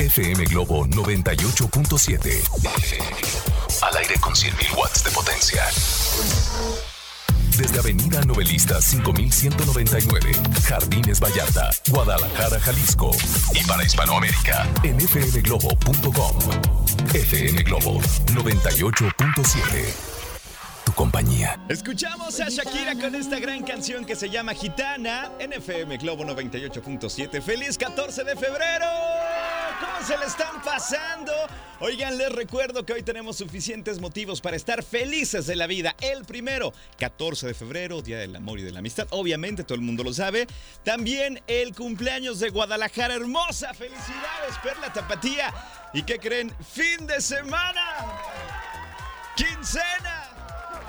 FM Globo 98.7. Al aire con 100.000 watts de potencia. Desde Avenida Novelista 5199, Jardines Vallarta, Guadalajara, Jalisco. Y para Hispanoamérica, en fmglobo.com. FM Globo 98.7 tu compañía. Escuchamos a Shakira con esta gran canción que se llama Gitana en FM Globo 98.7. ¡Feliz 14 de febrero! ¿Cómo se le están pasando? Oigan, les recuerdo que hoy tenemos suficientes motivos para estar felices de la vida. El primero, 14 de febrero, Día del Amor y de la Amistad. Obviamente, todo el mundo lo sabe. También el cumpleaños de Guadalajara. Hermosa, felicidades, Perla Tapatía. ¿Y qué creen? Fin de semana. Quincena.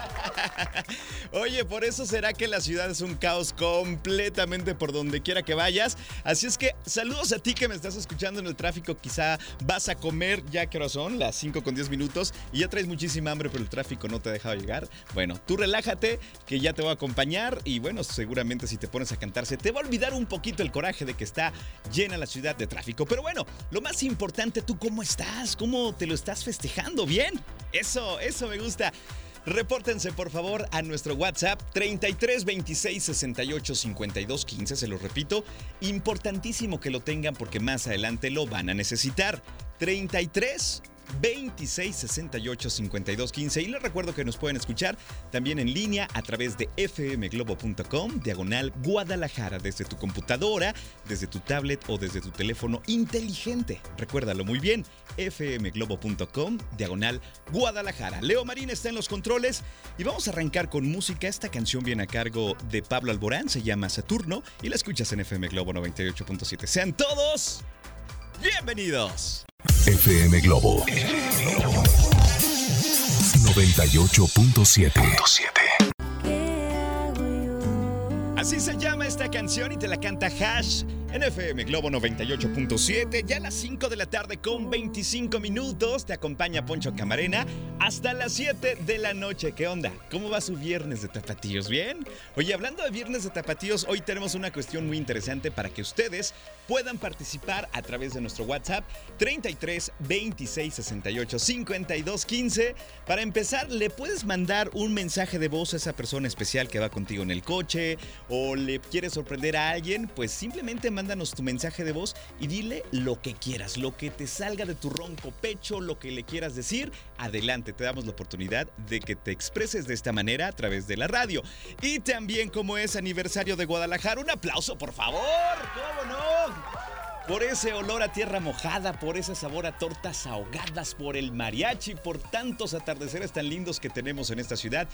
Oye, por eso será que la ciudad es un caos completamente por donde quiera que vayas. Así es que saludos a ti que me estás escuchando en el tráfico. Quizá vas a comer ya que son las 5 con 10 minutos y ya traes muchísima hambre, pero el tráfico no te ha dejado llegar. Bueno, tú relájate que ya te voy a acompañar y bueno, seguramente si te pones a cantarse te va a olvidar un poquito el coraje de que está llena la ciudad de tráfico. Pero bueno, lo más importante, tú cómo estás, cómo te lo estás festejando, ¿bien? Eso, eso me gusta. Repórtense por favor a nuestro WhatsApp 33 26 68 52 15, se lo repito, importantísimo que lo tengan porque más adelante lo van a necesitar. 33 26 68 52 15 y les recuerdo que nos pueden escuchar también en línea a través de fmglobo.com diagonal Guadalajara desde tu computadora, desde tu tablet o desde tu teléfono inteligente. Recuérdalo muy bien, fmglobo.com diagonal Guadalajara. Leo Marín está en los controles y vamos a arrancar con música. Esta canción viene a cargo de Pablo Alborán, se llama Saturno y la escuchas en FM Globo 98.7. Sean todos bienvenidos. FM Globo 98.7. Así se llama esta canción y te la canta Hash en FM Globo 98.7. Ya a las 5 de la tarde con 25 minutos te acompaña Poncho Camarena hasta las 7 de la noche. ¿Qué onda? ¿Cómo va su viernes de tapatíos? ¿Bien? Oye, hablando de viernes de tapatíos, hoy tenemos una cuestión muy interesante para que ustedes puedan participar a través de nuestro WhatsApp 33 26 68 52 15. Para empezar, le puedes mandar un mensaje de voz a esa persona especial que va contigo en el coche o le quieres sorprender a alguien, pues simplemente mándanos tu mensaje de voz y dile lo que quieras, lo que te salga de tu ronco pecho, lo que le quieras decir. Adelante, te damos la oportunidad de que te expreses de esta manera a través de la radio. Y también como es aniversario de Guadalajara, un aplauso por favor, ¿cómo no? Por ese olor a tierra mojada, por ese sabor a tortas ahogadas, por el mariachi, por tantos atardeceres tan lindos que tenemos en esta ciudad,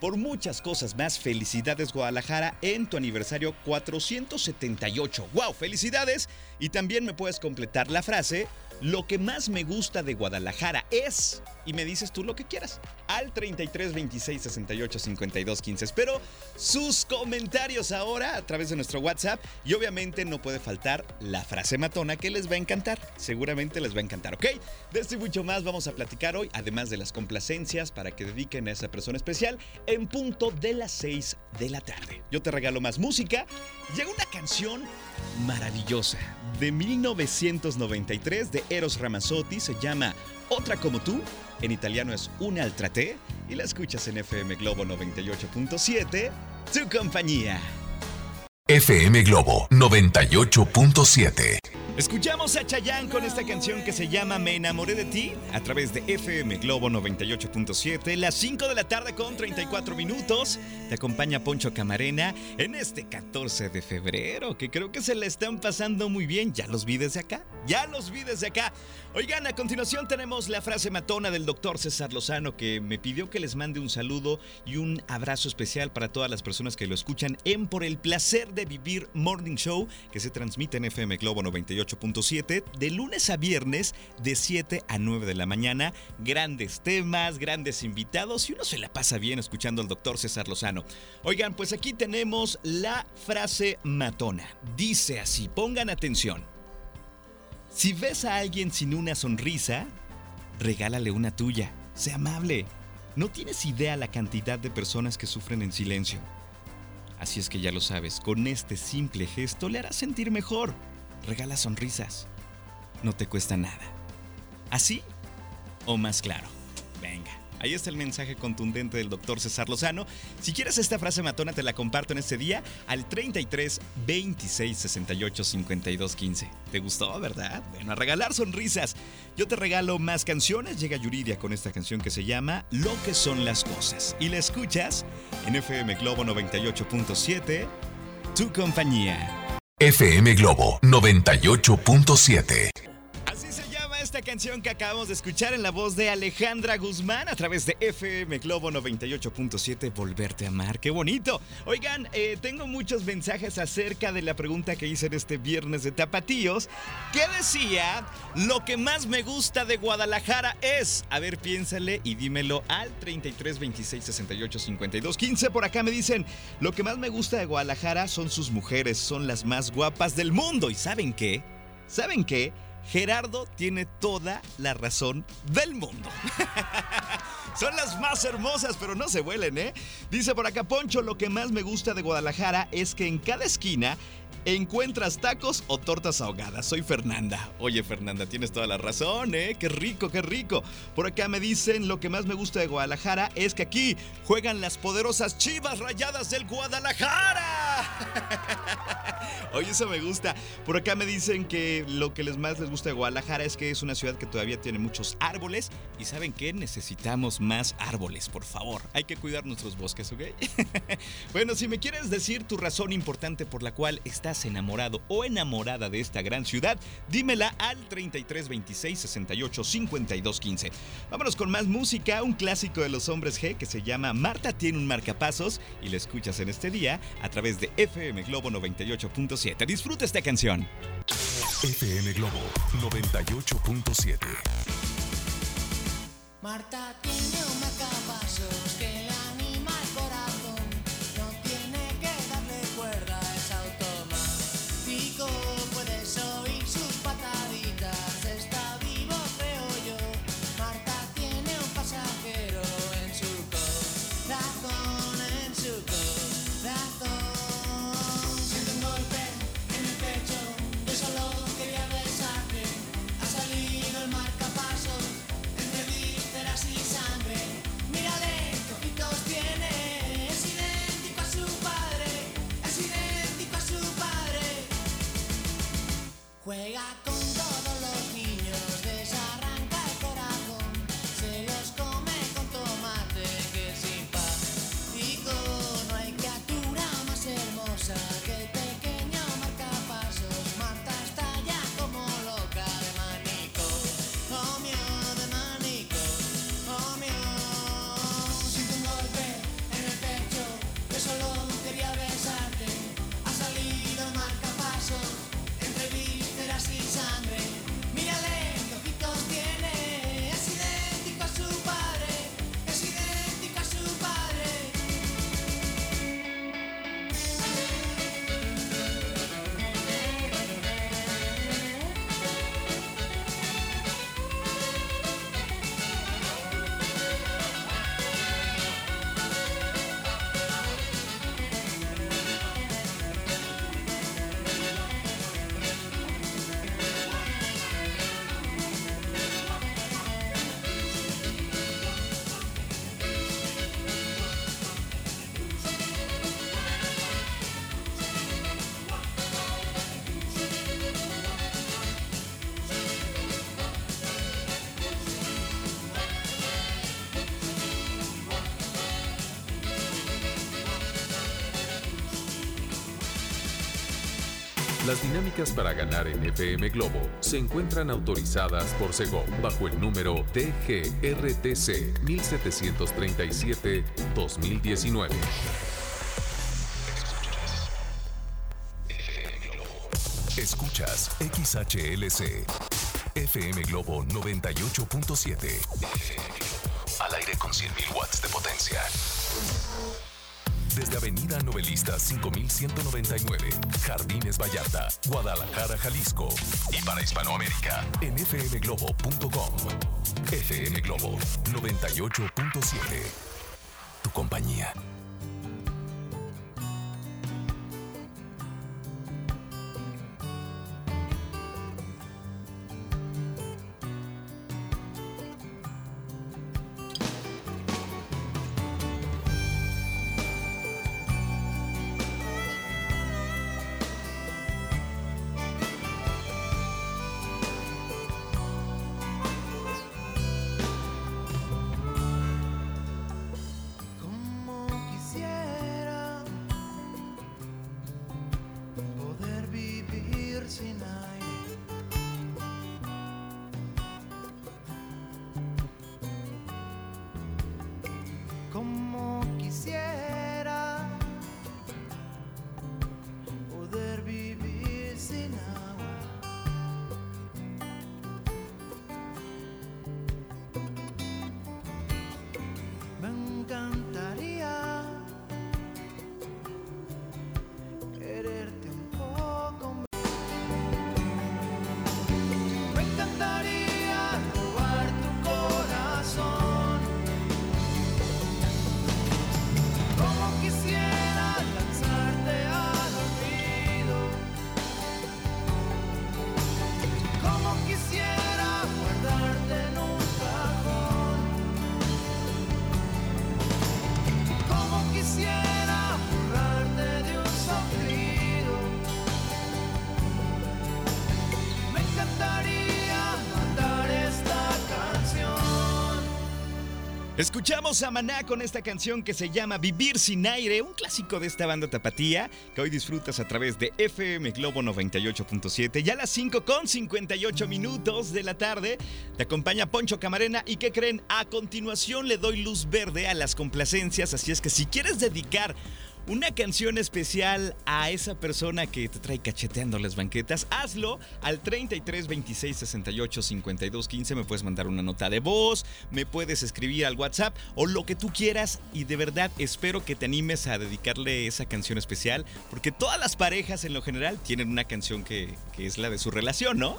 por muchas cosas más. Felicidades Guadalajara en tu aniversario 478. ¡Wow! Felicidades. Y también me puedes completar la frase, lo que más me gusta de Guadalajara es, y me dices tú lo que quieras, al 33 26 68 52 15. Espero sus comentarios ahora a través de nuestro WhatsApp y obviamente no puede faltar la frase matona que les va a encantar. Seguramente les va a encantar, ¿ok? De esto y mucho más vamos a platicar hoy, además de las complacencias para que dediquen a esa persona especial en punto de las 6 de la tarde. Yo te regalo más música. Llega una canción maravillosa de 1993 de Eros Ramazzotti, se llama Otra como tú, en italiano es Una altra te, y la escuchas en FM Globo 98.7, tu compañía. FM Globo 98.7. Escuchamos a Chayanne con esta canción que se llama Me enamoré de ti a través de FM Globo 98.7, las 5 de la tarde con 34 minutos. Te acompaña Poncho Camarena en este 14 de febrero, que creo que se le están pasando muy bien. Ya los vi desde acá. Ya los vi desde acá. Oigan, a continuación tenemos la frase matona del doctor César Lozano que me pidió que les mande un saludo y un abrazo especial para todas las personas que lo escuchan en Por el placer de vivir Morning Show que se transmite en FM Globo 98.7 de lunes a viernes de 7 a 9 de la mañana. Grandes temas, grandes invitados y uno se la pasa bien escuchando al doctor César Lozano. Oigan, pues aquí tenemos la frase matona. Dice así, pongan atención. Si ves a alguien sin una sonrisa, regálale una tuya. Sé amable. No tienes idea la cantidad de personas que sufren en silencio. Así es que ya lo sabes, con este simple gesto le harás sentir mejor. Regala sonrisas. No te cuesta nada. ¿Así o más claro? Venga. Ahí está el mensaje contundente del doctor César Lozano. Si quieres esta frase matona, te la comparto en este día al 33 26 68 52 15. ¿Te gustó, verdad? Bueno, a regalar sonrisas. Yo te regalo más canciones. Llega Yuridia con esta canción que se llama Lo que son las cosas. Y la escuchas en FM Globo 98.7, tu compañía. FM Globo 98.7 esta canción que acabamos de escuchar en la voz de Alejandra Guzmán a través de FM Globo 98.7 Volverte a amar. ¡Qué bonito! Oigan, eh, tengo muchos mensajes acerca de la pregunta que hice en este viernes de Tapatíos. ¿Qué decía? Lo que más me gusta de Guadalajara es. A ver, piénsale y dímelo al 33 26 68 52 15. Por acá me dicen: Lo que más me gusta de Guadalajara son sus mujeres, son las más guapas del mundo. ¿Y saben qué? ¿Saben qué? Gerardo tiene toda la razón del mundo. Son las más hermosas, pero no se vuelen, ¿eh? Dice por acá Poncho, lo que más me gusta de Guadalajara es que en cada esquina encuentras tacos o tortas ahogadas. Soy Fernanda. Oye, Fernanda, tienes toda la razón, ¿eh? Qué rico, qué rico. Por acá me dicen, lo que más me gusta de Guadalajara es que aquí juegan las poderosas chivas rayadas del Guadalajara. Oye, eso me gusta. Por acá me dicen que lo que les más les gusta de Guadalajara es que es una ciudad que todavía tiene muchos árboles. Y ¿saben qué? Necesitamos más árboles, por favor. Hay que cuidar nuestros bosques, ¿ok? bueno, si me quieres decir tu razón importante por la cual estás enamorado o enamorada de esta gran ciudad, dímela al 33 26 68 52 15. Vámonos con más música, un clásico de los hombres G que se llama Marta tiene un marcapasos y la escuchas en este día a través de FM Globo 98.7. Disfruta esta canción. FM Globo 98.7. Marta tiene un marcapasos Las dinámicas para ganar en FM Globo se encuentran autorizadas por Segov bajo el número TGRTC 1737-2019. Escuchas XHLC FM Globo 98.7. Al aire con 100.000 watts de potencia. Desde Avenida Novelista 5199, Jardines Vallarta, Guadalajara, Jalisco. Y para Hispanoamérica, en fmglobo.com. FM Globo 98.7. Tu compañía. Escuchamos a Maná con esta canción que se llama Vivir sin aire, un clásico de esta banda tapatía que hoy disfrutas a través de FM Globo 98.7. Ya a las 5 con 58 minutos de la tarde te acompaña Poncho Camarena y ¿qué creen? A continuación le doy luz verde a las complacencias, así es que si quieres dedicar una canción especial a esa persona que te trae cacheteando las banquetas, hazlo al 33 26 68 52 15. Me puedes mandar una nota de voz, me puedes escribir al WhatsApp o lo que tú quieras. Y de verdad espero que te animes a dedicarle esa canción especial, porque todas las parejas en lo general tienen una canción que, es la de su relación, ¿no?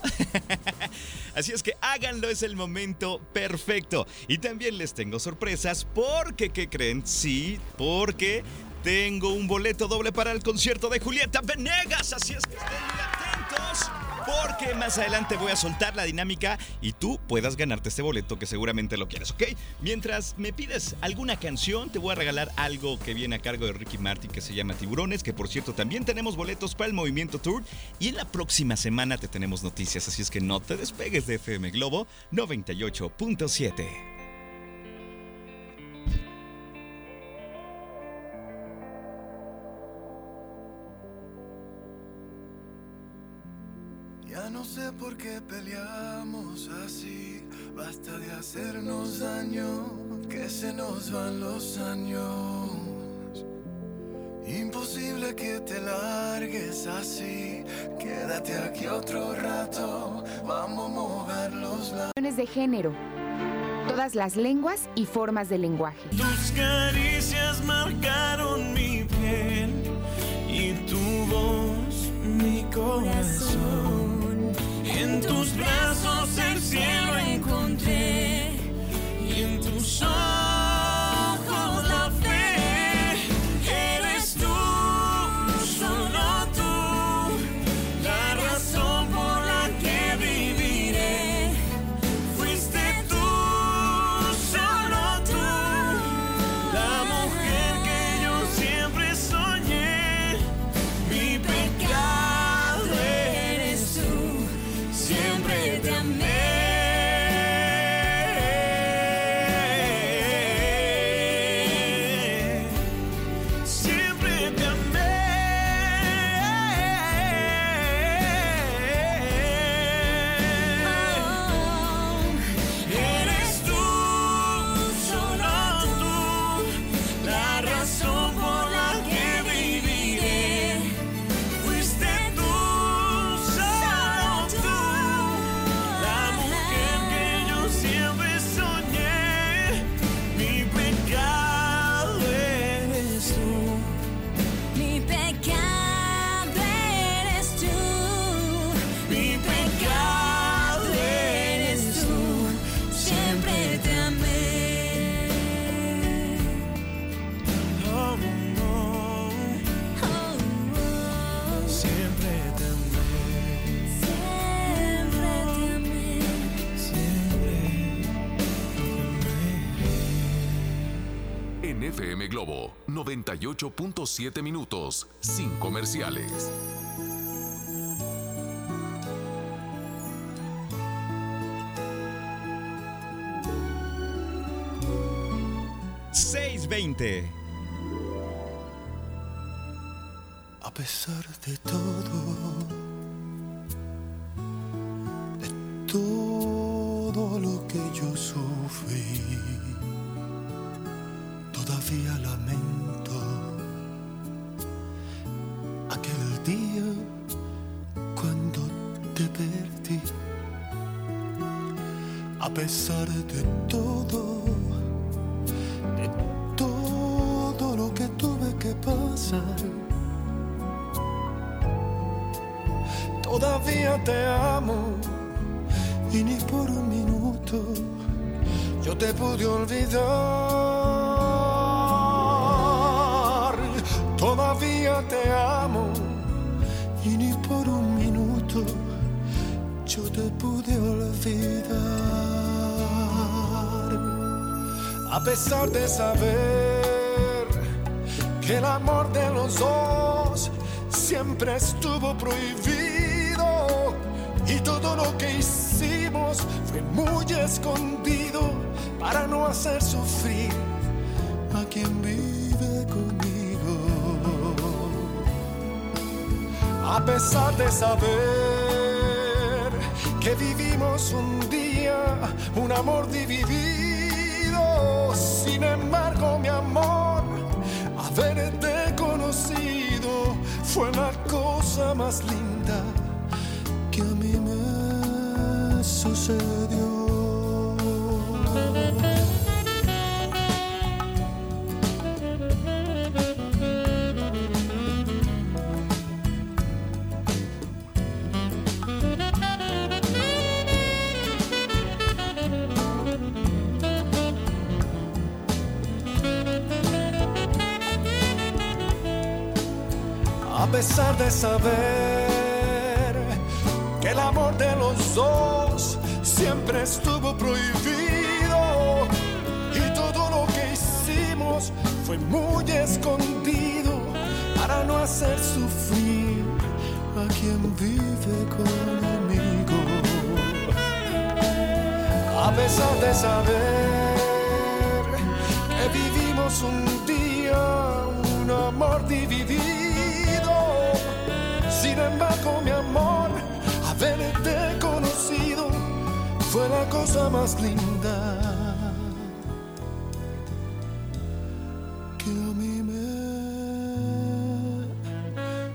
Así es que háganlo, es el momento perfecto. Y también les tengo sorpresas, porque, ¿qué creen? Sí, porque tengo un boleto doble para el concierto de Julieta Venegas, así es que estén muy atentos. Porque más adelante voy a soltar la dinámica y tú puedas ganarte este boleto que seguramente lo quieres, ¿ok? Mientras me pides alguna canción, te voy a regalar algo que viene a cargo de Ricky Martin que se llama Tiburones, que por cierto también tenemos boletos para el Movimiento Tour y en la próxima semana te tenemos noticias, así es que no te despegues de FM Globo 98.7. qué peleamos así. Basta de hacernos daño, que se nos van los años. Imposible que te largues así. Quédate aquí otro rato. Vamos a mover los labios. de género, todas las lenguas y formas de lenguaje. Tus caricias marcaron mi piel y tu voz mi corazón. En tus brazos el cielo encontré y en tus ojos 98.7 minutos sin comerciales. ¡620! A pesar de todo, de todo lo que yo sufrí, todavía lamento pesar de todo, de todo lo que tuve que pasar. Todavía te amo y ni por un minuto yo te pude olvidar. A pesar de saber que el amor de los dos siempre estuvo prohibido y todo lo que hicimos fue muy escondido para no hacer sufrir a quien vive conmigo. A pesar de saber que vivimos un día un amor dividido, sin embargo mi amor, haberte conocido fue la cosa más linda que a mí me sucedió. Pesar de saber que el amor de los dos siempre estuvo prohibido y todo lo que hicimos fue muy escondido para no hacer sufrir a quien vive conmigo. A pesar de saber que vivimos un fue la cosa más linda que a mí me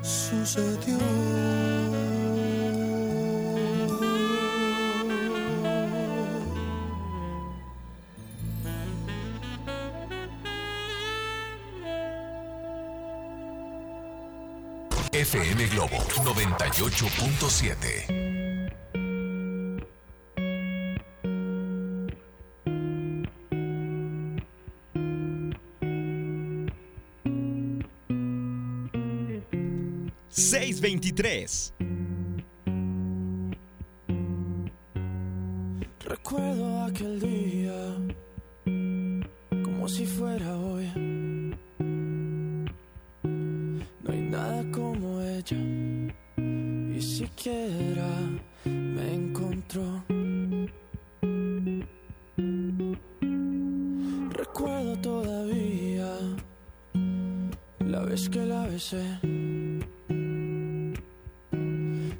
sucedió. FM Globo 98.7. ¡623! Recuerdo aquel día como si fuera hoy. No hay nada como ella, y siquiera me encontró. Recuerdo todavía la vez que la besé.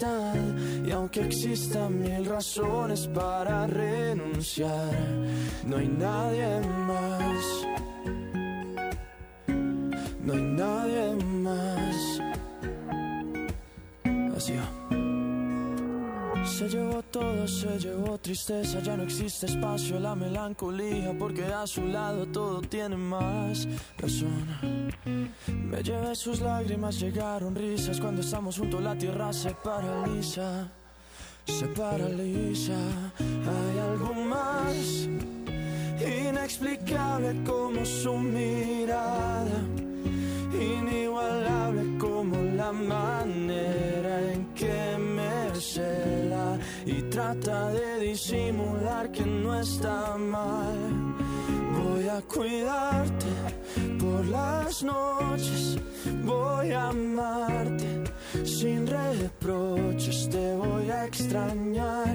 Y aunque existan mil razones para renunciar, no hay nadie más. Se llevó todo, se llevó tristeza, ya no existe espacio, la melancolía, porque a su lado todo tiene más razón. Me llevé sus lágrimas, llegaron risas, cuando estamos juntos la tierra se paraliza, se paraliza. Hay algo más inexplicable como su mirada, inigualable como la manera y trata de disimular que no está mal. Voy a cuidarte por las noches, voy a amarte sin reproches, te voy a extrañar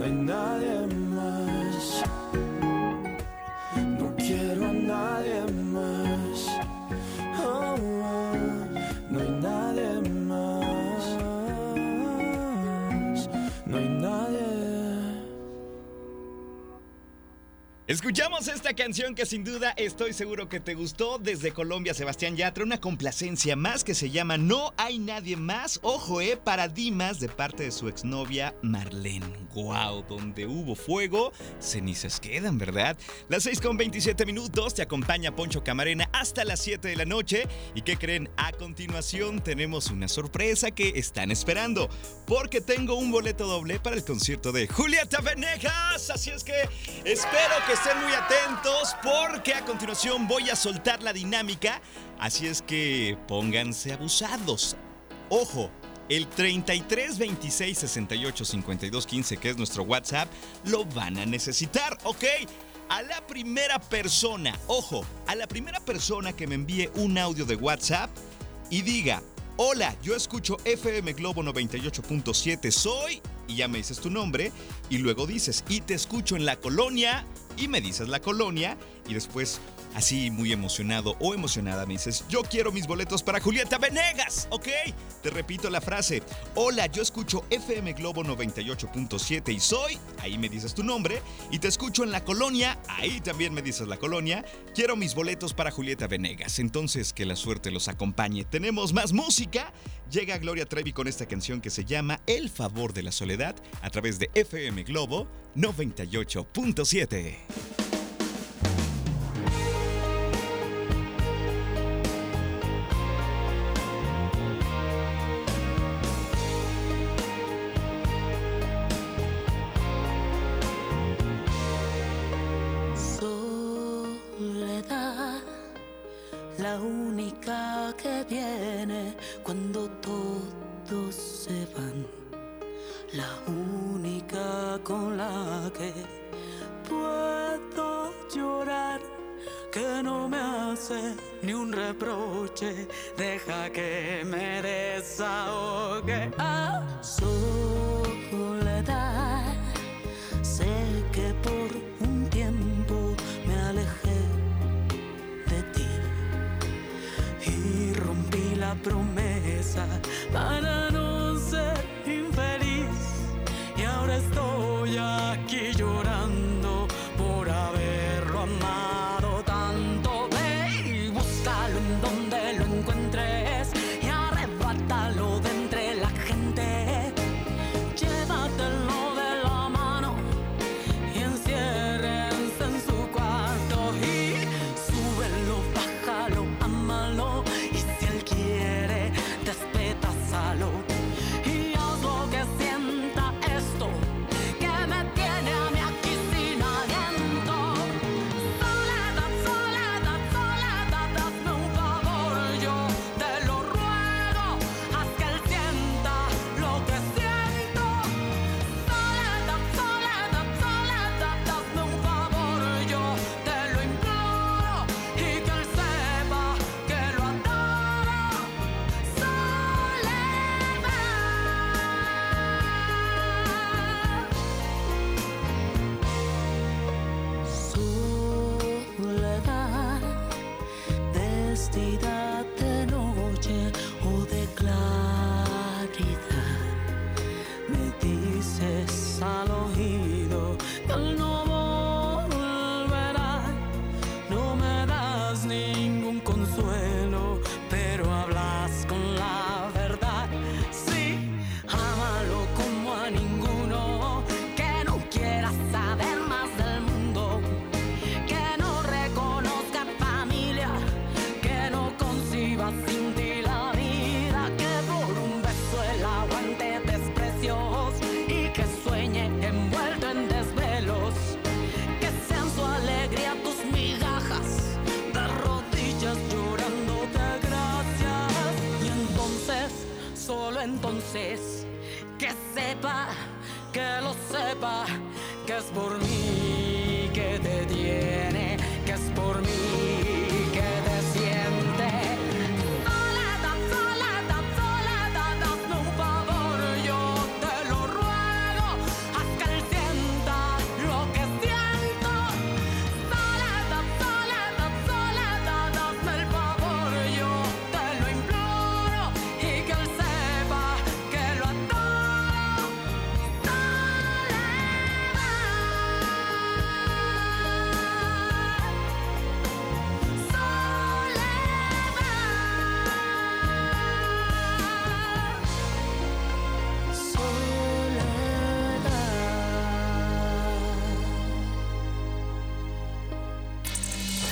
No hay nadie más. No quiero a nadie más. Escuchamos esta canción que sin duda estoy seguro que te gustó desde Colombia, Sebastián Yatra, una complacencia más que se llama No hay nadie más, ojo, eh, para Dimas de parte de su exnovia Marlene. Wow, donde hubo fuego, cenizas quedan, ¿verdad? Las 6 con 27 minutos, te acompaña Poncho Camarena hasta las 7 de la noche. ¿Y qué creen? A continuación tenemos una sorpresa que están esperando, porque tengo un boleto doble para el concierto de Julieta Venegas. Así es que espero que estén muy atentos porque a continuación voy a soltar la dinámica. Así es que pónganse abusados. Ojo, el 33 26 68 52 15, que es nuestro WhatsApp, lo van a necesitar, ¿ok? A la primera persona, ojo, a la primera persona que me envíe un audio de WhatsApp y diga, hola, yo escucho FM Globo 98.7, soy, y ya me dices tu nombre, y luego dices, y te escucho en la colonia, y me dices la colonia, y después así muy emocionado o emocionada me dices, yo quiero mis boletos para Julieta Venegas, ¿ok? Te repito la frase, hola, yo escucho FM Globo 98.7 y soy, ahí me dices tu nombre, y te escucho en la colonia, ahí también me dices la colonia, quiero mis boletos para Julieta Venegas, entonces que la suerte los acompañe. Tenemos más música, llega Gloria Trevi con esta canción que se llama El favor de la soledad a través de FM Globo 98.7. única que viene cuando todos se van, la única con la que puedo llorar, que no me hace ni un reproche, deja que me desahogue. Ah, soledad, promesa para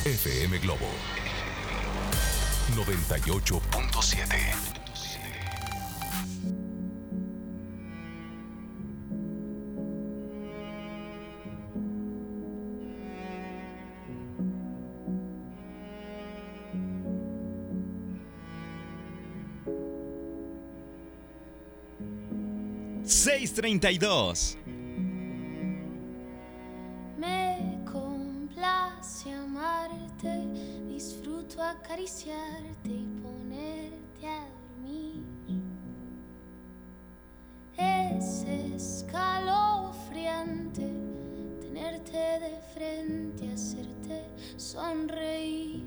FM Globo. 98.7 632 sonreír.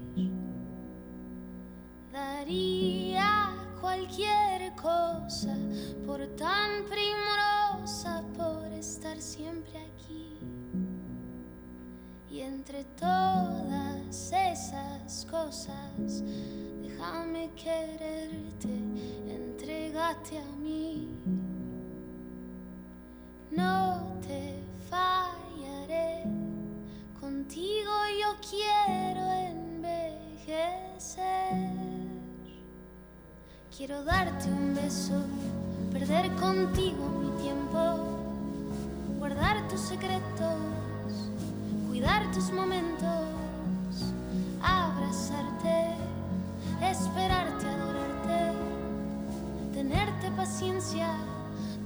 Daría cualquier cosa por tan primorosa, por estar siempre aquí. Y entre todas esas cosas, déjame quererte, entregate a mí. No te fallaré. Contigo yo quiero envejecer. Quiero darte un beso, perder contigo mi tiempo, guardar tus secretos, cuidar tus momentos, abrazarte, esperarte, adorarte, tenerte paciencia.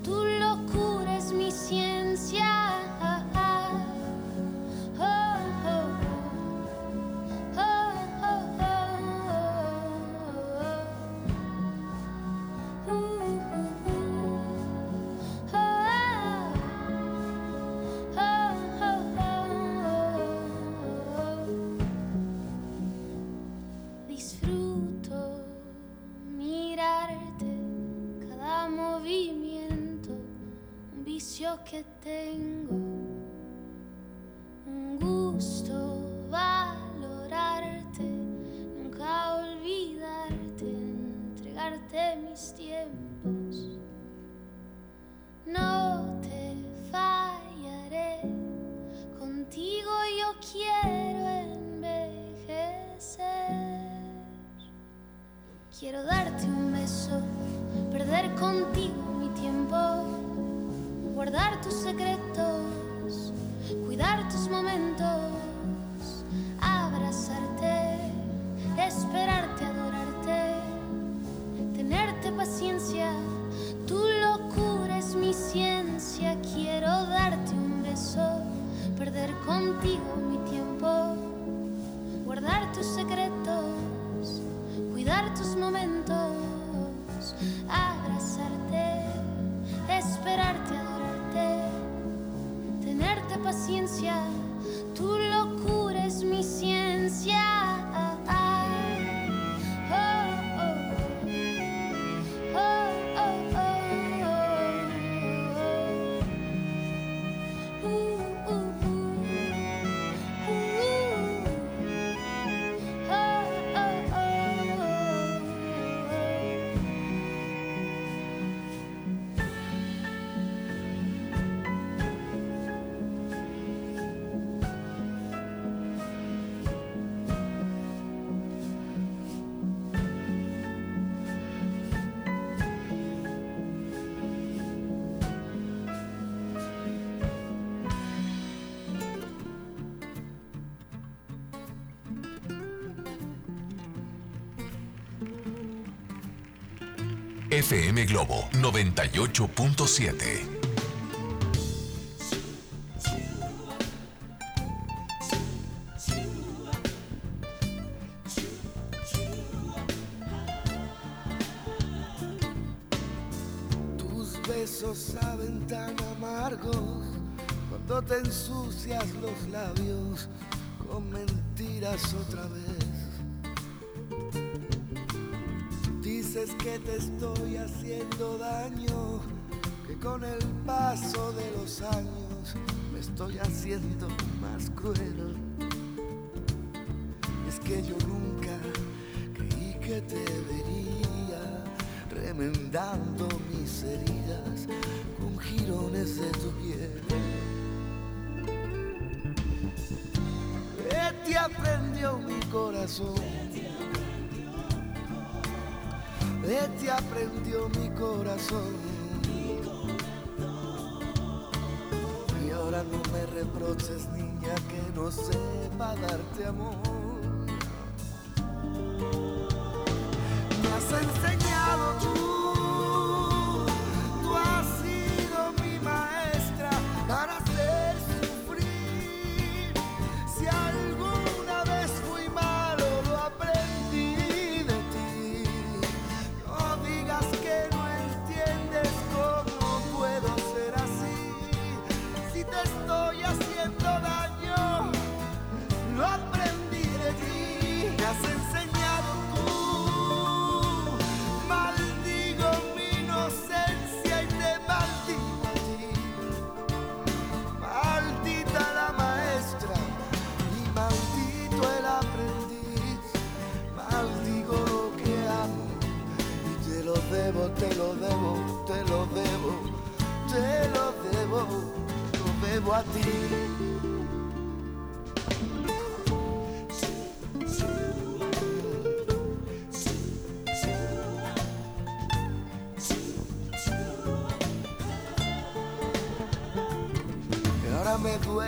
Tu locura es mi ciencia tus secretos, cuidar tus momentos. FM Globo 98.7. haciendo daño, que con el paso de los años me estoy haciendo más cruel. Es que yo nunca creí que te vería remendando mis heridas con jirones de tu piel. ¿Qué te aprendió mi corazón? ¿Qué te aprendió mi corazón? Y ahora no me reproches, niña, que no sepa darte amor.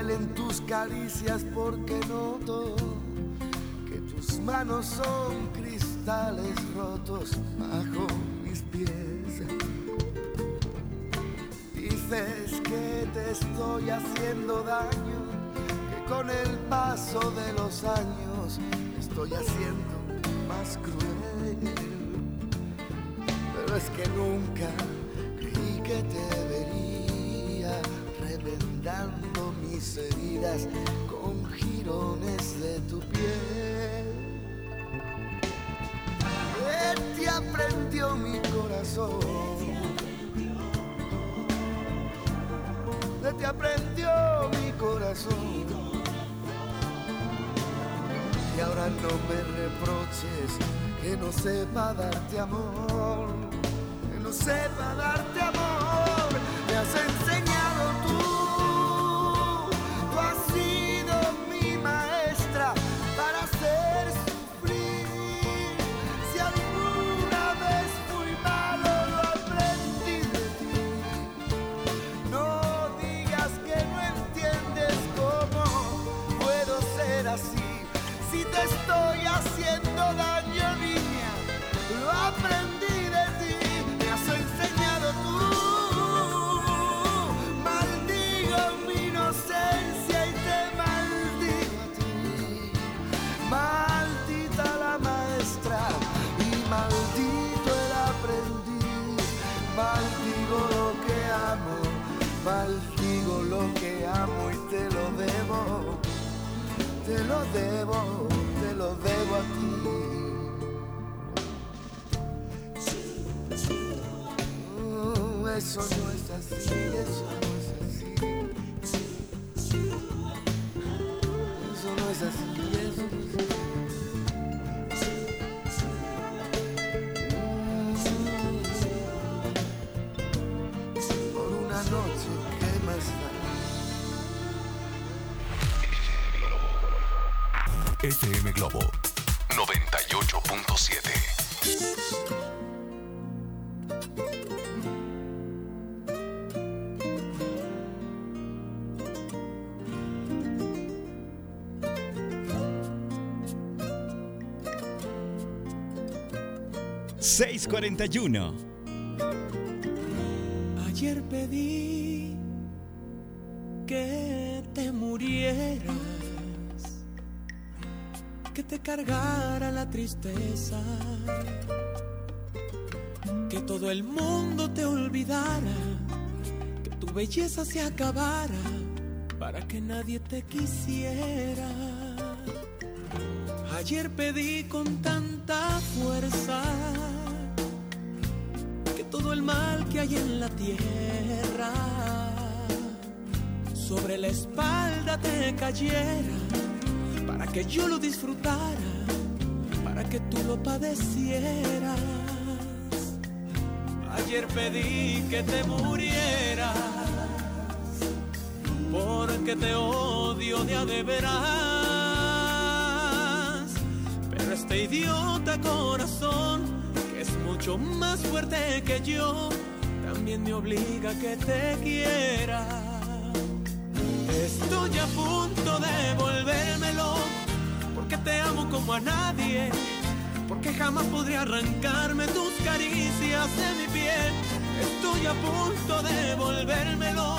Duelen tus caricias porque noto que tus manos son cristales rotos bajo mis pies. Dices que te estoy haciendo daño, que con el paso de los años estoy haciendo más cruel. Pero es que nunca creí que te vería reventando mis heridas con jirones de tu piel. ¿Qué te aprendió mi corazón? ¿Qué te aprendió mi corazón? Y ahora no me reproches que no sepa darte amor, que no sepa darte amor. ¡641! Ayer pedí que te murieras, que te cargara la tristeza, que todo el mundo te olvidara, que tu belleza se acabara para que nadie te quisiera. Ayer pedí con tanta fuerza el mal que hay en la tierra sobre la espalda te cayera para que yo lo disfrutara, para que tú lo padecieras. Ayer pedí que te murieras porque te odio de a de veras. Pero este idiota corazón, mucho más fuerte que yo, también me obliga a que te quiera. Estoy a punto de volvérmelo, porque te amo como a nadie, porque jamás podría arrancarme tus caricias de mi piel. Estoy a punto de volvérmelo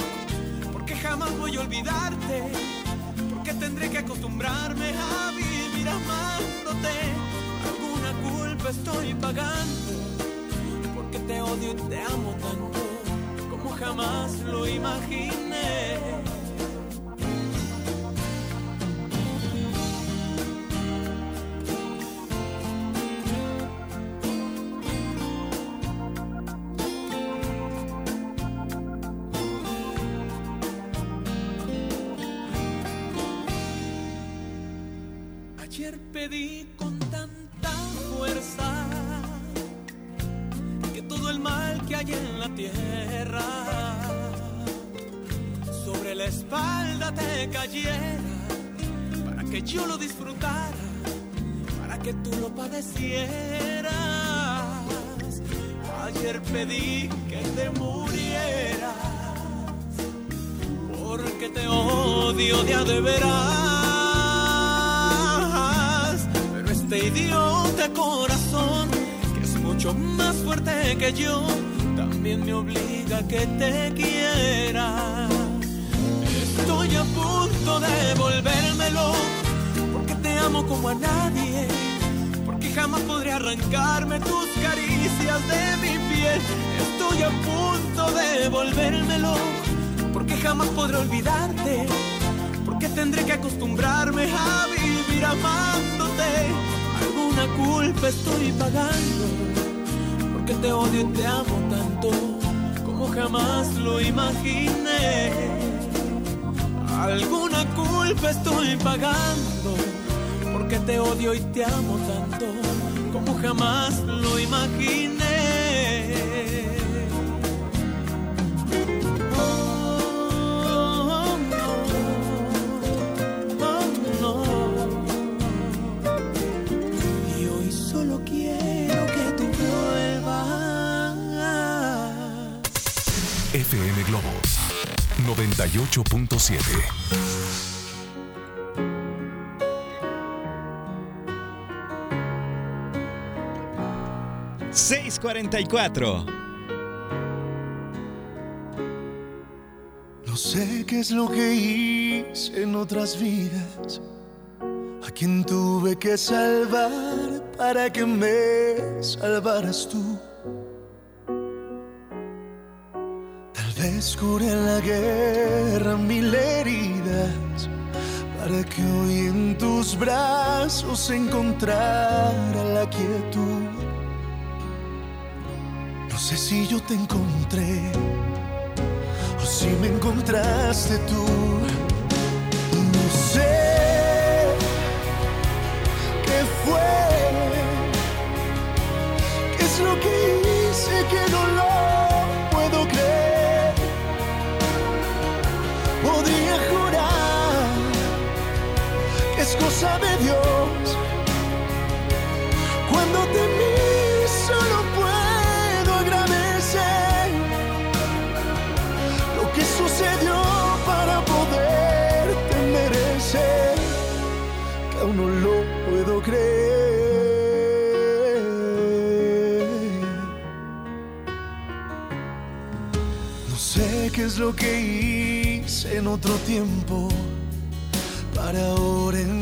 porque jamás voy a olvidarte, porque tendré que acostumbrarme a vivir amándote. Alguna culpa estoy pagando, te odio y te amo tanto, como jamás lo imaginé. Ayer pedí con tanta fuerza mal que hay en la tierra sobre la espalda te cayera para que yo lo disfrutara, para que tú lo padecieras. Ayer pedí que te murieras porque te odio de a de veras. Pero este idiota corazón, mucho más fuerte que yo, también me obliga a que te quiera. Estoy a punto de volvérmelo, porque te amo como a nadie, porque jamás podré arrancarme tus caricias de mi piel. Estoy a punto de volvérmelo porque jamás podré olvidarte, porque tendré que acostumbrarme a vivir amándote. Alguna culpa estoy pagando, porque te odio y te amo tanto, como jamás lo imaginé. Alguna culpa estoy pagando, porque te odio y te amo tanto, como jamás lo imaginé. FM Globo 98.7. 644. No sé qué es lo que hice en otras vidas, a quien tuve que salvar para que me salvaras tú. Curé en la guerra mil heridas, para que hoy en tus brazos encontrara la quietud. No sé si yo te encontré o si me encontraste tú. No sé qué fue, qué es lo que hice que no de Dios. Cuando te miro solo puedo agradecer lo que sucedió para poderte merecer, que aún no lo puedo creer. No sé qué es lo que hice en otro tiempo para ahora en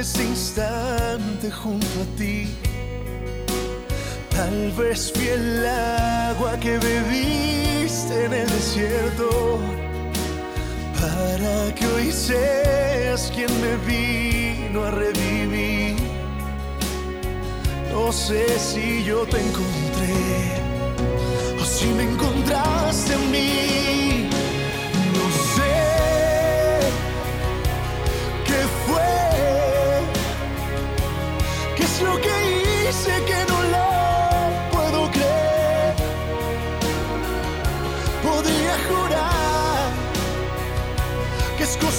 ese instante junto a ti. Tal vez fui el agua que bebiste en el desierto para que hoy seas quien me vino a revivir. No sé si yo te encontré o si me encontraste en mí.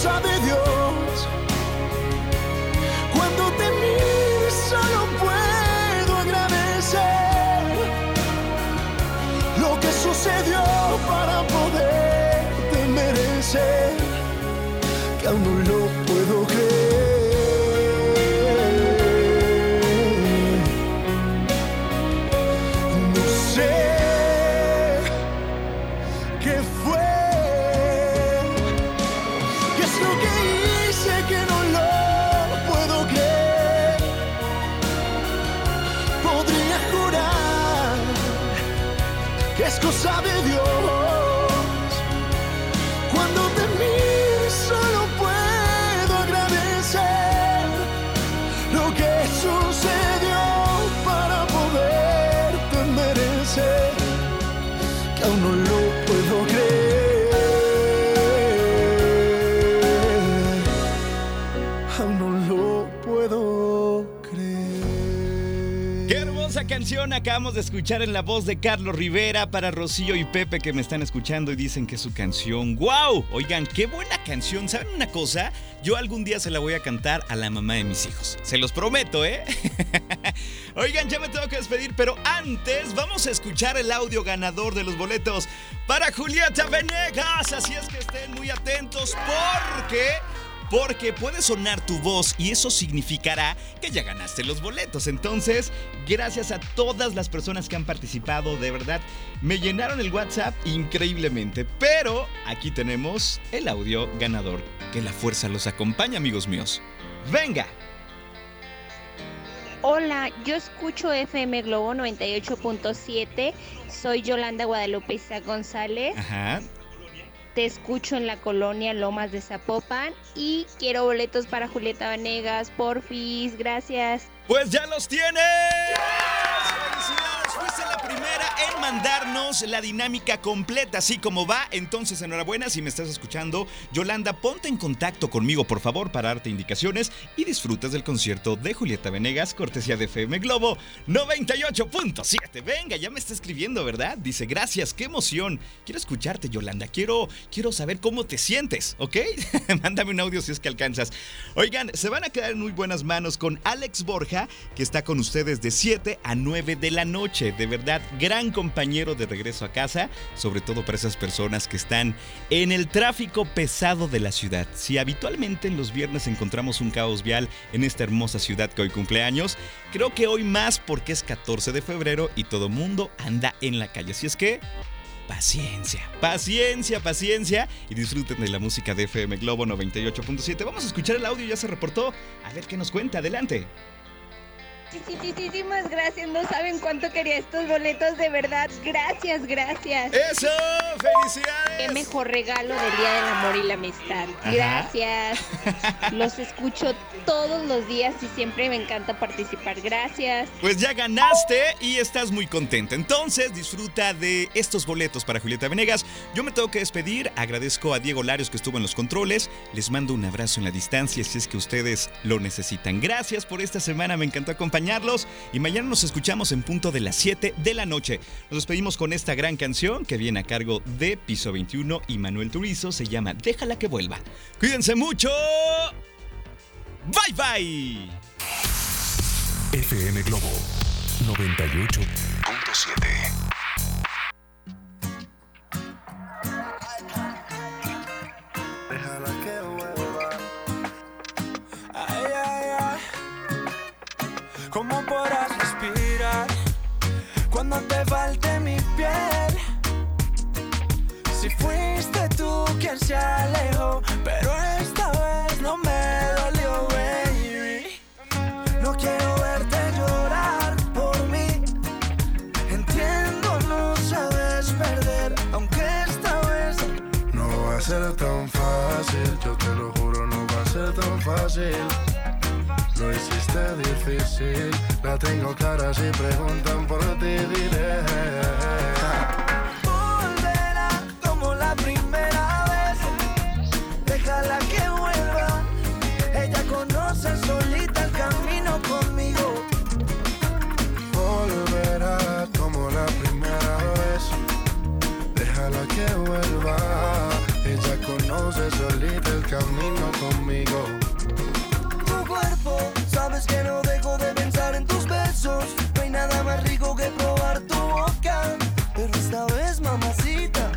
De Dios. Acabamos de escuchar en la voz de Carlos Rivera para Rocío y Pepe que me están escuchando y dicen que su canción. ¡Wow! Oigan, qué buena canción. ¿Saben una cosa? Yo algún día se la voy a cantar a la mamá de mis hijos. Se los prometo, ¿eh? Oigan, ya me tengo que despedir, pero antes vamos a escuchar el audio ganador de los boletos para Julieta Venegas. Así es que estén muy atentos porque porque puede sonar tu voz y eso significará que ya ganaste los boletos. Entonces, gracias a todas las personas que han participado, de verdad, me llenaron el WhatsApp increíblemente. Pero aquí tenemos el audio ganador. Que la fuerza los acompañe, amigos míos. ¡Venga! Hola, yo escucho FM Globo 98.7. Soy Yolanda Guadalupe González. Ajá. Te escucho en la colonia Lomas de Zapopan y quiero boletos para Julieta Vanegas, porfis, gracias. Pues ya los tienes. ¡Felicidades! Primera en mandarnos la dinámica completa, así como va. Entonces, enhorabuena si me estás escuchando. Yolanda, ponte en contacto conmigo, por favor, para darte indicaciones y disfrutas del concierto de Julieta Venegas, cortesía de FM Globo 98.7. Venga, ya me está escribiendo, ¿verdad? Dice, gracias, qué emoción. Quiero escucharte, Yolanda. Quiero, quiero saber cómo te sientes, ¿ok? Mándame un audio si es que alcanzas. Oigan, se van a quedar en muy buenas manos con Alex Borja, que está con ustedes de 7 a 9 de la noche. De verdad, gran compañero de regreso a casa, sobre todo para esas personas que están en el tráfico pesado de la ciudad. Si habitualmente los viernes encontramos un caos vial en esta hermosa ciudad que hoy cumple años, creo que hoy más porque es 14 de febrero y todo mundo anda en la calle. Así es que Paciencia, paciencia, paciencia y disfruten de la música de FM Globo 98.7. Vamos a escuchar el audio, ya se reportó. A ver qué nos cuenta, adelante. Muchísimas gracias, no saben cuánto quería estos boletos, de verdad. Gracias, gracias. ¡Eso! ¡Felicidades! Qué mejor regalo del Día del Amor y la Amistad. Ajá. Gracias. Los escucho todos los días y siempre me encanta participar. Gracias. Pues ya ganaste y estás muy contenta. Entonces disfruta de estos boletos para Julieta Venegas. Yo me tengo que despedir. Agradezco a Diego Larios que estuvo en los controles. Les mando un abrazo en la distancia si es que ustedes lo necesitan. Gracias por esta semana. Me encantó Y mañana nos escuchamos en punto de las 7 de la noche. Nos despedimos con esta gran canción que viene a cargo de Piso 21 y Manuel Turizo. Se llama Déjala que vuelva. Cuídense mucho. Bye bye. FM Globo 98.7. ¿Cómo podrás respirar cuando te falte mi piel? se alejó, pero esta vez no me dolió, baby. No quiero verte llorar por mí. Entiendo, no sabes perder, aunque esta vez No va a ser tan fácil, yo te lo juro, no va a ser tan fácil. Lo hiciste difícil, la tengo clara si preguntan por ti diré. volverá como la primera vez. Déjala que vuelva. Ella conoce solita el camino conmigo. Volverá como la primera vez. Déjala que vuelva. Ella conoce solita el camino conmigo. Sabes que no dejo de pensar en tus besos. No hay nada más rico que probar tu boca. Pero esta vez, mamacita,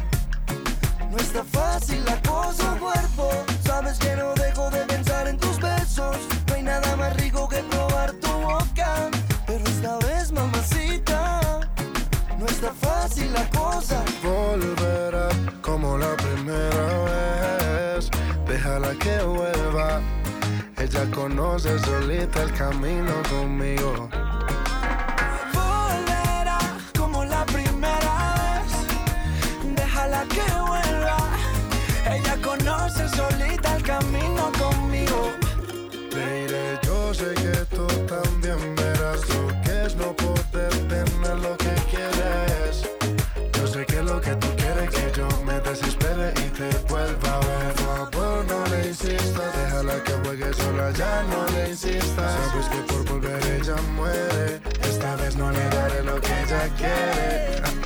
no está fácil la cosa. Cuerpo, sabes que no conoce solita el camino conmigo. Ya no le insistas. Sabes que por volver ella muere. Esta vez no le daré lo que ella quiere.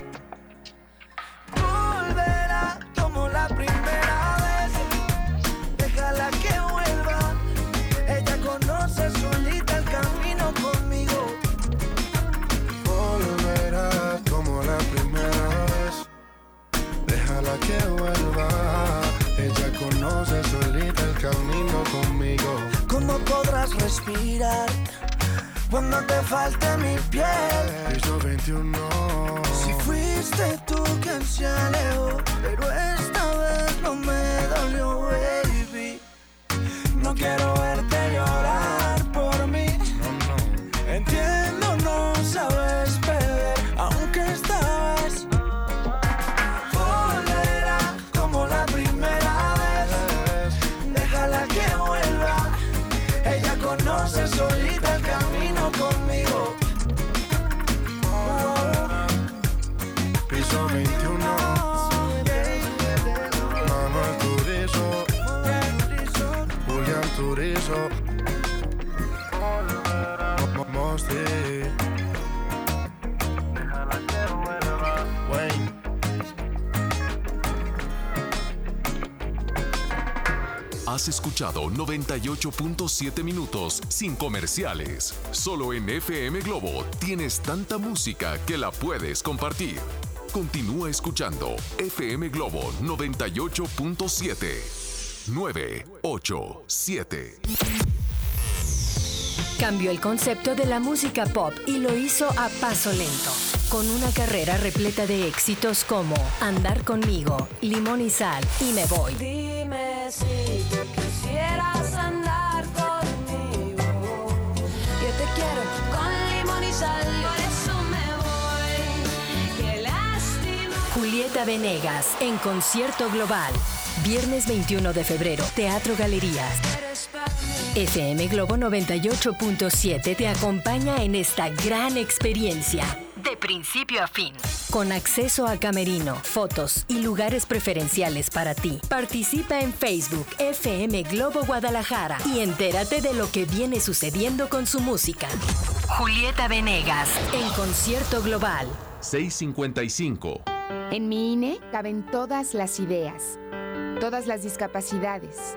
Cuando te falte mi piel? Piso 21. Si fuiste tú quien se alejó, pero esta Has escuchado 98.7 minutos sin comerciales. Solo en FM Globo tienes tanta música que la puedes compartir. Continúa escuchando FM Globo 98.7. 987. Cambió el concepto de la música pop y lo hizo a paso lento, con una carrera repleta de éxitos como Andar conmigo, Limón y Sal y Me Voy. Dime si quisieras andar conmigo. Yo te quiero con limón y sal. Por eso me voy. Qué lástima. Julieta Venegas en concierto global. Viernes 21 de febrero, Teatro Galerías. FM Globo 98.7 te acompaña en esta gran experiencia. De principio a fin. Con acceso a camerino, fotos y lugares preferenciales para ti. Participa en Facebook FM Globo Guadalajara y entérate de lo que viene sucediendo con su música. Julieta Venegas en concierto global. 655. En mi INE caben todas las ideas, todas las discapacidades,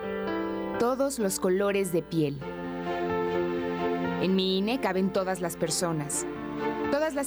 todos los colores de piel. En mi INE caben todas las personas, todas las